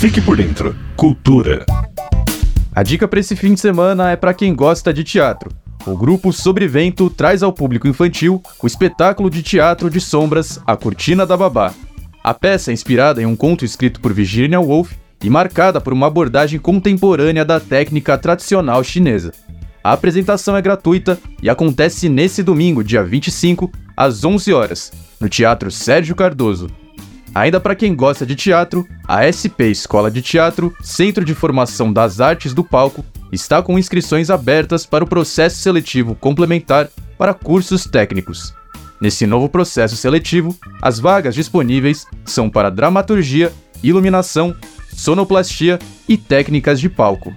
Fique por dentro. Cultura. A dica para esse fim de semana é para quem gosta de teatro. O grupo Sobrevento traz ao público infantil o espetáculo de teatro de sombras A Cortina da Babá. A peça é inspirada em um conto escrito por Virginia Woolf e marcada por uma abordagem contemporânea da técnica tradicional chinesa. A apresentação é gratuita e acontece nesse domingo, dia 25, às 11 horas, no Teatro Sérgio Cardoso. Ainda para quem gosta de teatro, a SP Escola de Teatro, Centro de Formação das Artes do Palco, está com inscrições abertas para o processo seletivo complementar para cursos técnicos. Nesse novo processo seletivo, as vagas disponíveis são para dramaturgia, iluminação, sonoplastia e técnicas de palco.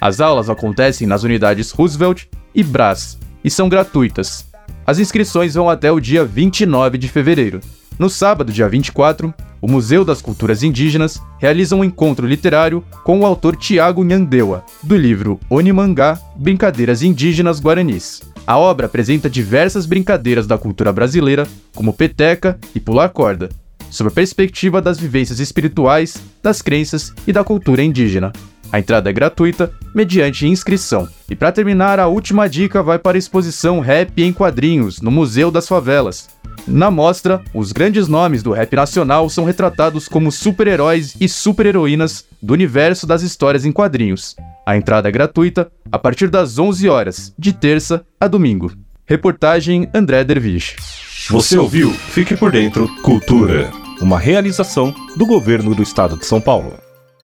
As aulas acontecem nas unidades Roosevelt e Brás e são gratuitas. As inscrições vão até o dia 29 de fevereiro. No sábado, dia 24, o Museu das Culturas Indígenas realiza um encontro literário com o autor Tiago Nhandewa, do livro Onimangá Brincadeiras Indígenas Guaranis. A obra apresenta diversas brincadeiras da cultura brasileira, como peteca e pular corda, sob a perspectiva das vivências espirituais, das crenças e da cultura indígena. A entrada é gratuita, mediante inscrição. E para terminar, a última dica vai para a exposição Rap em Quadrinhos, no Museu das Favelas, na mostra, os grandes nomes do rap nacional são retratados como super-heróis e super-heroínas do universo das histórias em quadrinhos. A entrada é gratuita a partir das 11 horas, de terça a domingo. Reportagem André Dervish. Você ouviu Fique por Dentro Cultura, uma realização do governo do estado de São Paulo.